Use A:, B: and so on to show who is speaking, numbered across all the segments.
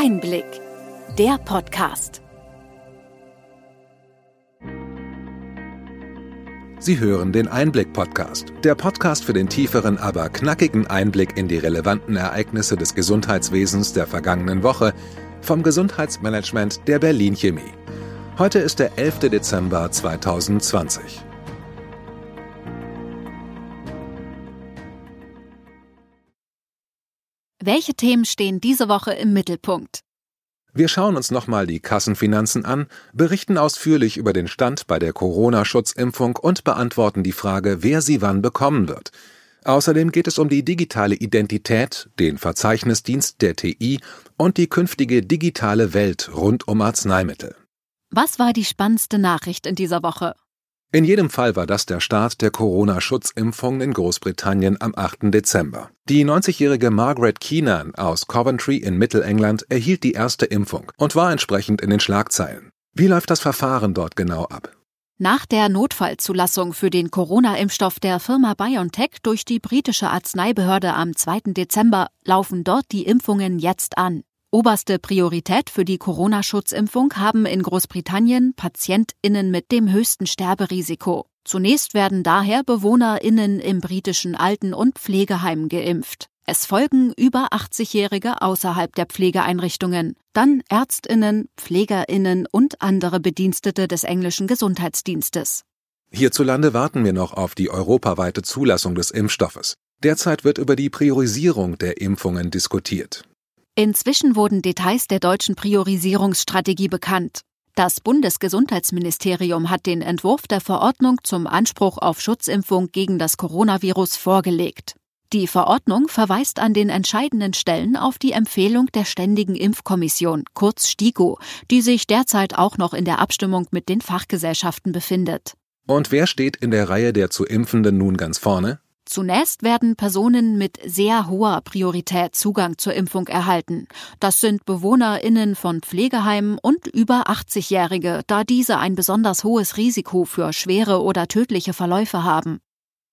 A: Einblick, der Podcast.
B: Sie hören den Einblick-Podcast, der Podcast für den tieferen, aber knackigen Einblick in die relevanten Ereignisse des Gesundheitswesens der vergangenen Woche vom Gesundheitsmanagement der Berlin Chemie. Heute ist der 11. Dezember 2020.
A: Welche Themen stehen diese Woche im Mittelpunkt?
B: Wir schauen uns nochmal die Kassenfinanzen an, berichten ausführlich über den Stand bei der Corona-Schutzimpfung und beantworten die Frage, wer sie wann bekommen wird. Außerdem geht es um die digitale Identität, den Verzeichnisdienst der TI und die künftige digitale Welt rund um Arzneimittel.
A: Was war die spannendste Nachricht in dieser Woche?
B: In jedem Fall war das der Start der Corona-Schutzimpfung in Großbritannien am 8. Dezember. Die 90-jährige Margaret Keenan aus Coventry in Mittelengland erhielt die erste Impfung und war entsprechend in den Schlagzeilen. Wie läuft das Verfahren dort genau ab?
A: Nach der Notfallzulassung für den Corona-Impfstoff der Firma BioNTech durch die britische Arzneibehörde am 2. Dezember laufen dort die Impfungen jetzt an. Oberste Priorität für die Corona-Schutzimpfung haben in Großbritannien PatientInnen mit dem höchsten Sterberisiko. Zunächst werden daher BewohnerInnen im britischen Alten- und Pflegeheimen geimpft. Es folgen über 80-Jährige außerhalb der Pflegeeinrichtungen, dann ÄrztInnen, PflegerInnen und andere Bedienstete des englischen Gesundheitsdienstes.
B: Hierzulande warten wir noch auf die europaweite Zulassung des Impfstoffes. Derzeit wird über die Priorisierung der Impfungen diskutiert.
A: Inzwischen wurden Details der deutschen Priorisierungsstrategie bekannt. Das Bundesgesundheitsministerium hat den Entwurf der Verordnung zum Anspruch auf Schutzimpfung gegen das Coronavirus vorgelegt. Die Verordnung verweist an den entscheidenden Stellen auf die Empfehlung der Ständigen Impfkommission, kurz STIKO, die sich derzeit auch noch in der Abstimmung mit den Fachgesellschaften befindet.
B: Und wer steht in der Reihe der zu Impfenden nun ganz vorne?
A: Zunächst werden Personen mit sehr hoher Priorität Zugang zur Impfung erhalten. Das sind Bewohnerinnen von Pflegeheimen und über 80-Jährige, da diese ein besonders hohes Risiko für schwere oder tödliche Verläufe haben.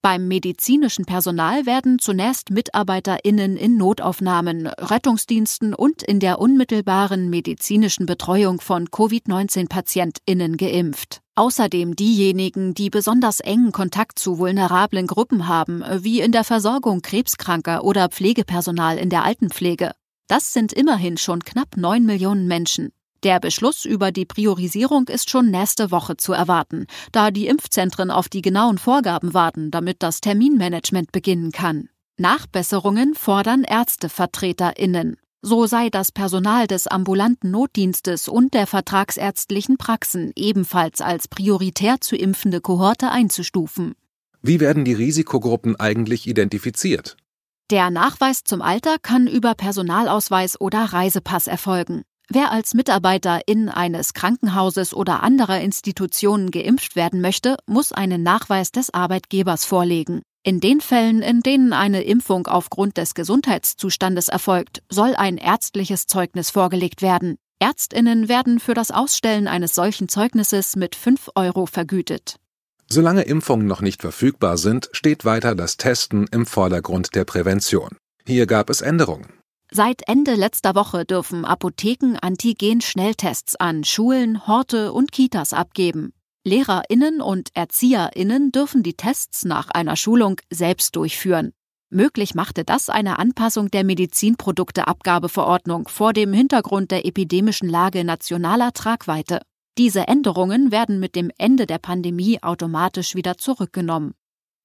A: Beim medizinischen Personal werden zunächst MitarbeiterInnen in Notaufnahmen, Rettungsdiensten und in der unmittelbaren medizinischen Betreuung von Covid-19-PatientInnen geimpft. Außerdem diejenigen, die besonders engen Kontakt zu vulnerablen Gruppen haben, wie in der Versorgung Krebskranker oder Pflegepersonal in der Altenpflege. Das sind immerhin schon knapp neun Millionen Menschen. Der Beschluss über die Priorisierung ist schon nächste Woche zu erwarten, da die Impfzentren auf die genauen Vorgaben warten, damit das Terminmanagement beginnen kann. Nachbesserungen fordern Ärztevertreterinnen. So sei das Personal des ambulanten Notdienstes und der vertragsärztlichen Praxen ebenfalls als prioritär zu impfende Kohorte einzustufen.
B: Wie werden die Risikogruppen eigentlich identifiziert?
A: Der Nachweis zum Alter kann über Personalausweis oder Reisepass erfolgen. Wer als Mitarbeiter in eines Krankenhauses oder anderer Institutionen geimpft werden möchte, muss einen Nachweis des Arbeitgebers vorlegen. In den Fällen, in denen eine Impfung aufgrund des Gesundheitszustandes erfolgt, soll ein ärztliches Zeugnis vorgelegt werden. Ärztinnen werden für das Ausstellen eines solchen Zeugnisses mit 5 Euro vergütet.
B: Solange Impfungen noch nicht verfügbar sind, steht weiter das Testen im Vordergrund der Prävention. Hier gab es Änderungen.
A: Seit Ende letzter Woche dürfen Apotheken Antigen-Schnelltests an Schulen, Horte und Kitas abgeben. Lehrerinnen und Erzieherinnen dürfen die Tests nach einer Schulung selbst durchführen. Möglich machte das eine Anpassung der Medizinprodukteabgabeverordnung vor dem Hintergrund der epidemischen Lage nationaler Tragweite. Diese Änderungen werden mit dem Ende der Pandemie automatisch wieder zurückgenommen.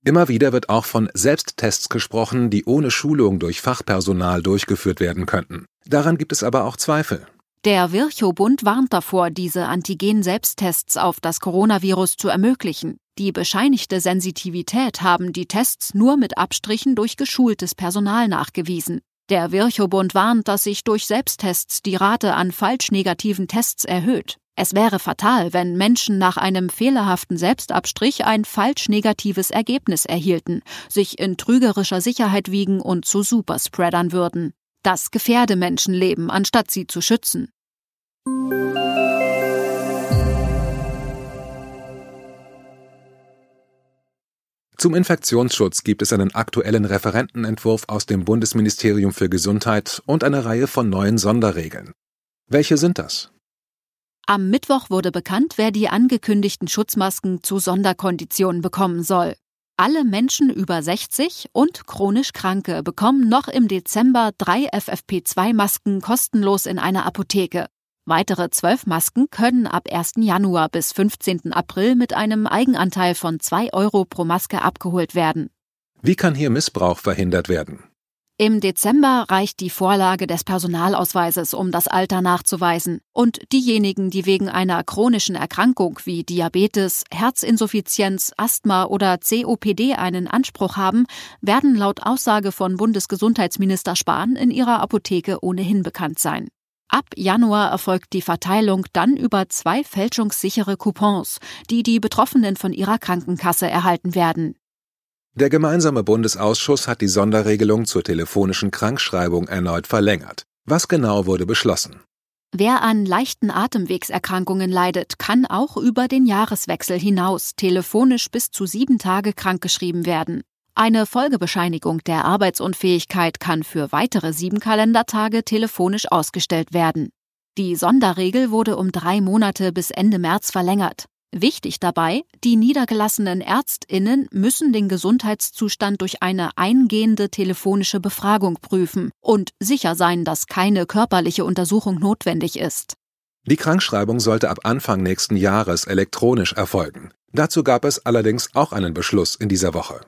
B: Immer wieder wird auch von Selbsttests gesprochen, die ohne Schulung durch Fachpersonal durchgeführt werden könnten. Daran gibt es aber auch Zweifel.
A: Der Virchow-Bund warnt davor, diese Antigen-Selbsttests auf das Coronavirus zu ermöglichen. Die bescheinigte Sensitivität haben die Tests nur mit Abstrichen durch geschultes Personal nachgewiesen. Der Virchow-Bund warnt, dass sich durch Selbsttests die Rate an falsch negativen Tests erhöht. Es wäre fatal, wenn Menschen nach einem fehlerhaften Selbstabstrich ein falsch negatives Ergebnis erhielten, sich in trügerischer Sicherheit wiegen und zu Superspreadern würden. Das gefährde Menschenleben, anstatt sie zu schützen.
B: Zum Infektionsschutz gibt es einen aktuellen Referentenentwurf aus dem Bundesministerium für Gesundheit und eine Reihe von neuen Sonderregeln. Welche sind das?
A: Am Mittwoch wurde bekannt, wer die angekündigten Schutzmasken zu Sonderkonditionen bekommen soll. Alle Menschen über 60 und chronisch Kranke bekommen noch im Dezember drei FFP2-Masken kostenlos in einer Apotheke. Weitere zwölf Masken können ab 1. Januar bis 15. April mit einem Eigenanteil von 2 Euro pro Maske abgeholt werden.
B: Wie kann hier Missbrauch verhindert werden?
A: Im Dezember reicht die Vorlage des Personalausweises, um das Alter nachzuweisen. Und diejenigen, die wegen einer chronischen Erkrankung wie Diabetes, Herzinsuffizienz, Asthma oder COPD einen Anspruch haben, werden laut Aussage von Bundesgesundheitsminister Spahn in ihrer Apotheke ohnehin bekannt sein. Ab Januar erfolgt die Verteilung dann über zwei fälschungssichere Coupons, die die Betroffenen von ihrer Krankenkasse erhalten werden.
B: Der gemeinsame Bundesausschuss hat die Sonderregelung zur telefonischen Krankschreibung erneut verlängert. Was genau wurde beschlossen?
A: Wer an leichten Atemwegserkrankungen leidet, kann auch über den Jahreswechsel hinaus telefonisch bis zu sieben Tage krankgeschrieben werden. Eine Folgebescheinigung der Arbeitsunfähigkeit kann für weitere sieben Kalendertage telefonisch ausgestellt werden. Die Sonderregel wurde um drei Monate bis Ende März verlängert. Wichtig dabei, die niedergelassenen Ärztinnen müssen den Gesundheitszustand durch eine eingehende telefonische Befragung prüfen und sicher sein, dass keine körperliche Untersuchung notwendig ist.
B: Die Krankschreibung sollte ab Anfang nächsten Jahres elektronisch erfolgen. Dazu gab es allerdings auch einen Beschluss in dieser Woche.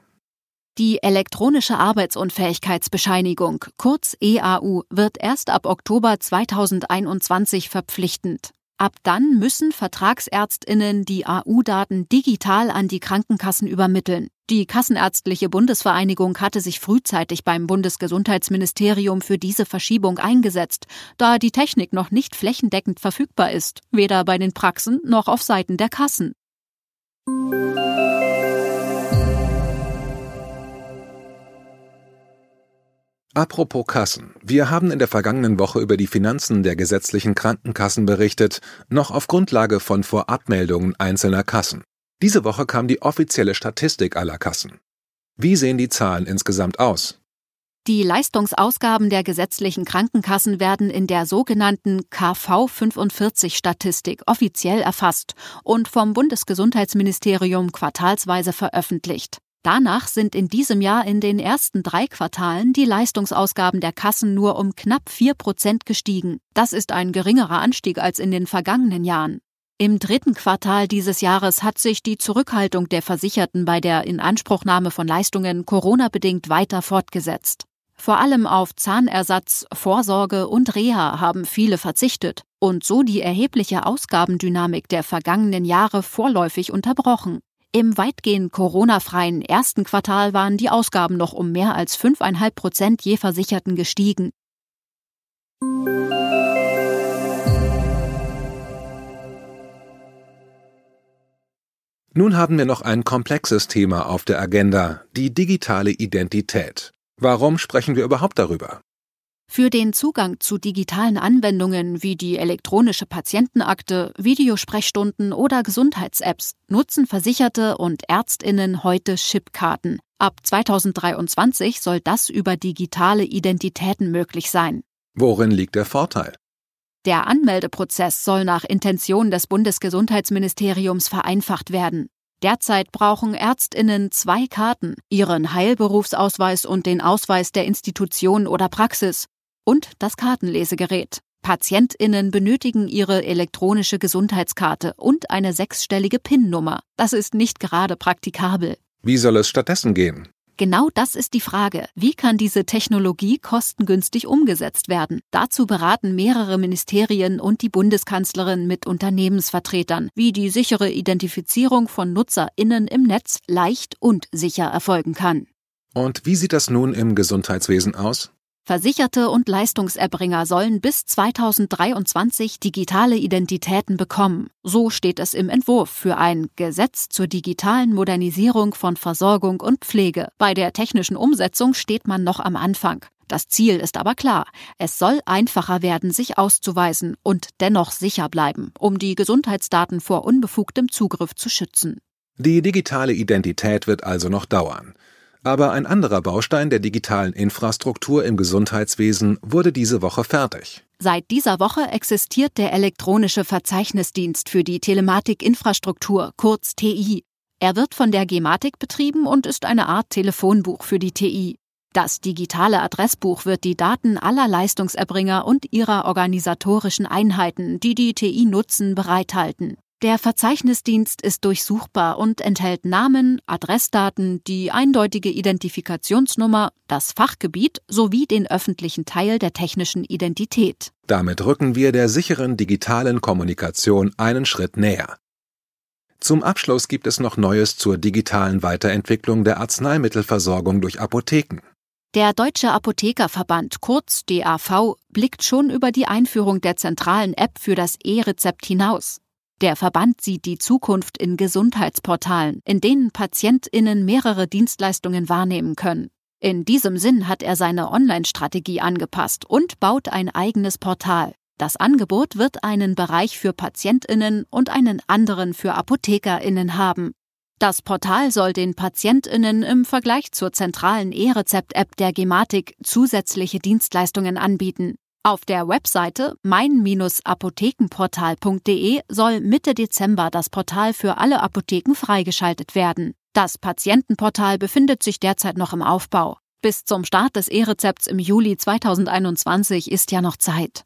A: Die elektronische Arbeitsunfähigkeitsbescheinigung, kurz EAU, wird erst ab Oktober 2021 verpflichtend. Ab dann müssen Vertragsärztinnen die AU-Daten digital an die Krankenkassen übermitteln. Die Kassenärztliche Bundesvereinigung hatte sich frühzeitig beim Bundesgesundheitsministerium für diese Verschiebung eingesetzt, da die Technik noch nicht flächendeckend verfügbar ist, weder bei den Praxen noch auf Seiten der Kassen.
B: Apropos Kassen. Wir haben in der vergangenen Woche über die Finanzen der gesetzlichen Krankenkassen berichtet, noch auf Grundlage von Vorabmeldungen einzelner Kassen. Diese Woche kam die offizielle Statistik aller Kassen. Wie sehen die Zahlen insgesamt aus?
A: Die Leistungsausgaben der gesetzlichen Krankenkassen werden in der sogenannten KV 45 Statistik offiziell erfasst und vom Bundesgesundheitsministerium quartalsweise veröffentlicht. Danach sind in diesem Jahr in den ersten drei Quartalen die Leistungsausgaben der Kassen nur um knapp vier Prozent gestiegen. Das ist ein geringerer Anstieg als in den vergangenen Jahren. Im dritten Quartal dieses Jahres hat sich die Zurückhaltung der Versicherten bei der Inanspruchnahme von Leistungen Corona-bedingt weiter fortgesetzt. Vor allem auf Zahnersatz, Vorsorge und Reha haben viele verzichtet und so die erhebliche Ausgabendynamik der vergangenen Jahre vorläufig unterbrochen. Im weitgehend Corona-freien ersten Quartal waren die Ausgaben noch um mehr als 5,5 Prozent je Versicherten gestiegen.
B: Nun haben wir noch ein komplexes Thema auf der Agenda, die digitale Identität. Warum sprechen wir überhaupt darüber?
A: Für den Zugang zu digitalen Anwendungen wie die elektronische Patientenakte, Videosprechstunden oder Gesundheits-Apps nutzen Versicherte und Ärztinnen heute Chipkarten. Ab 2023 soll das über digitale Identitäten möglich sein.
B: Worin liegt der Vorteil?
A: Der Anmeldeprozess soll nach Intention des Bundesgesundheitsministeriums vereinfacht werden. Derzeit brauchen Ärztinnen zwei Karten, ihren Heilberufsausweis und den Ausweis der Institution oder Praxis und das Kartenlesegerät. Patientinnen benötigen ihre elektronische Gesundheitskarte und eine sechsstellige PIN-Nummer. Das ist nicht gerade praktikabel.
B: Wie soll es stattdessen gehen?
A: Genau das ist die Frage. Wie kann diese Technologie kostengünstig umgesetzt werden? Dazu beraten mehrere Ministerien und die Bundeskanzlerin mit Unternehmensvertretern, wie die sichere Identifizierung von Nutzerinnen im Netz leicht und sicher erfolgen kann.
B: Und wie sieht das nun im Gesundheitswesen aus?
A: Versicherte und Leistungserbringer sollen bis 2023 digitale Identitäten bekommen. So steht es im Entwurf für ein Gesetz zur digitalen Modernisierung von Versorgung und Pflege. Bei der technischen Umsetzung steht man noch am Anfang. Das Ziel ist aber klar. Es soll einfacher werden, sich auszuweisen und dennoch sicher bleiben, um die Gesundheitsdaten vor unbefugtem Zugriff zu schützen.
B: Die digitale Identität wird also noch dauern. Aber ein anderer Baustein der digitalen Infrastruktur im Gesundheitswesen wurde diese Woche fertig.
A: Seit dieser Woche existiert der elektronische Verzeichnisdienst für die Telematikinfrastruktur, kurz TI. Er wird von der Gematik betrieben und ist eine Art Telefonbuch für die TI. Das digitale Adressbuch wird die Daten aller Leistungserbringer und ihrer organisatorischen Einheiten, die die TI nutzen, bereithalten. Der Verzeichnisdienst ist durchsuchbar und enthält Namen, Adressdaten, die eindeutige Identifikationsnummer, das Fachgebiet sowie den öffentlichen Teil der technischen Identität.
B: Damit rücken wir der sicheren digitalen Kommunikation einen Schritt näher. Zum Abschluss gibt es noch Neues zur digitalen Weiterentwicklung der Arzneimittelversorgung durch Apotheken.
A: Der Deutsche Apothekerverband kurz DAV blickt schon über die Einführung der zentralen App für das E-Rezept hinaus. Der Verband sieht die Zukunft in Gesundheitsportalen, in denen Patientinnen mehrere Dienstleistungen wahrnehmen können. In diesem Sinn hat er seine Online-Strategie angepasst und baut ein eigenes Portal. Das Angebot wird einen Bereich für Patientinnen und einen anderen für Apothekerinnen haben. Das Portal soll den Patientinnen im Vergleich zur zentralen E-Rezept-App der Gematik zusätzliche Dienstleistungen anbieten. Auf der Webseite mein-apothekenportal.de soll Mitte Dezember das Portal für alle Apotheken freigeschaltet werden. Das Patientenportal befindet sich derzeit noch im Aufbau. Bis zum Start des E-Rezepts im Juli 2021 ist ja noch Zeit.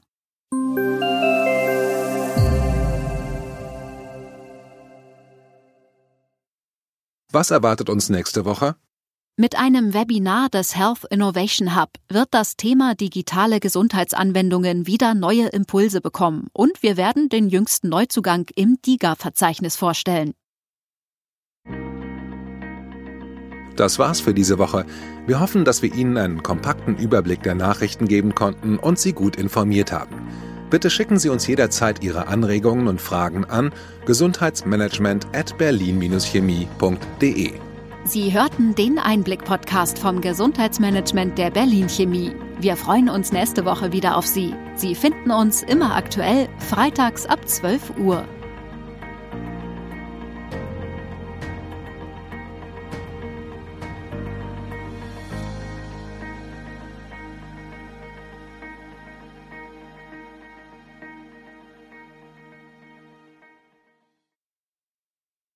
B: Was erwartet uns nächste Woche?
A: Mit einem Webinar des Health Innovation Hub wird das Thema digitale Gesundheitsanwendungen wieder neue Impulse bekommen und wir werden den jüngsten Neuzugang im DIGA-Verzeichnis vorstellen.
B: Das war's für diese Woche. Wir hoffen, dass wir Ihnen einen kompakten Überblick der Nachrichten geben konnten und Sie gut informiert haben. Bitte schicken Sie uns jederzeit Ihre Anregungen und Fragen an gesundheitsmanagement at berlin-chemie.de.
A: Sie hörten den Einblick-Podcast vom Gesundheitsmanagement der Berlin Chemie. Wir freuen uns nächste Woche wieder auf Sie. Sie finden uns immer aktuell, freitags ab 12 Uhr.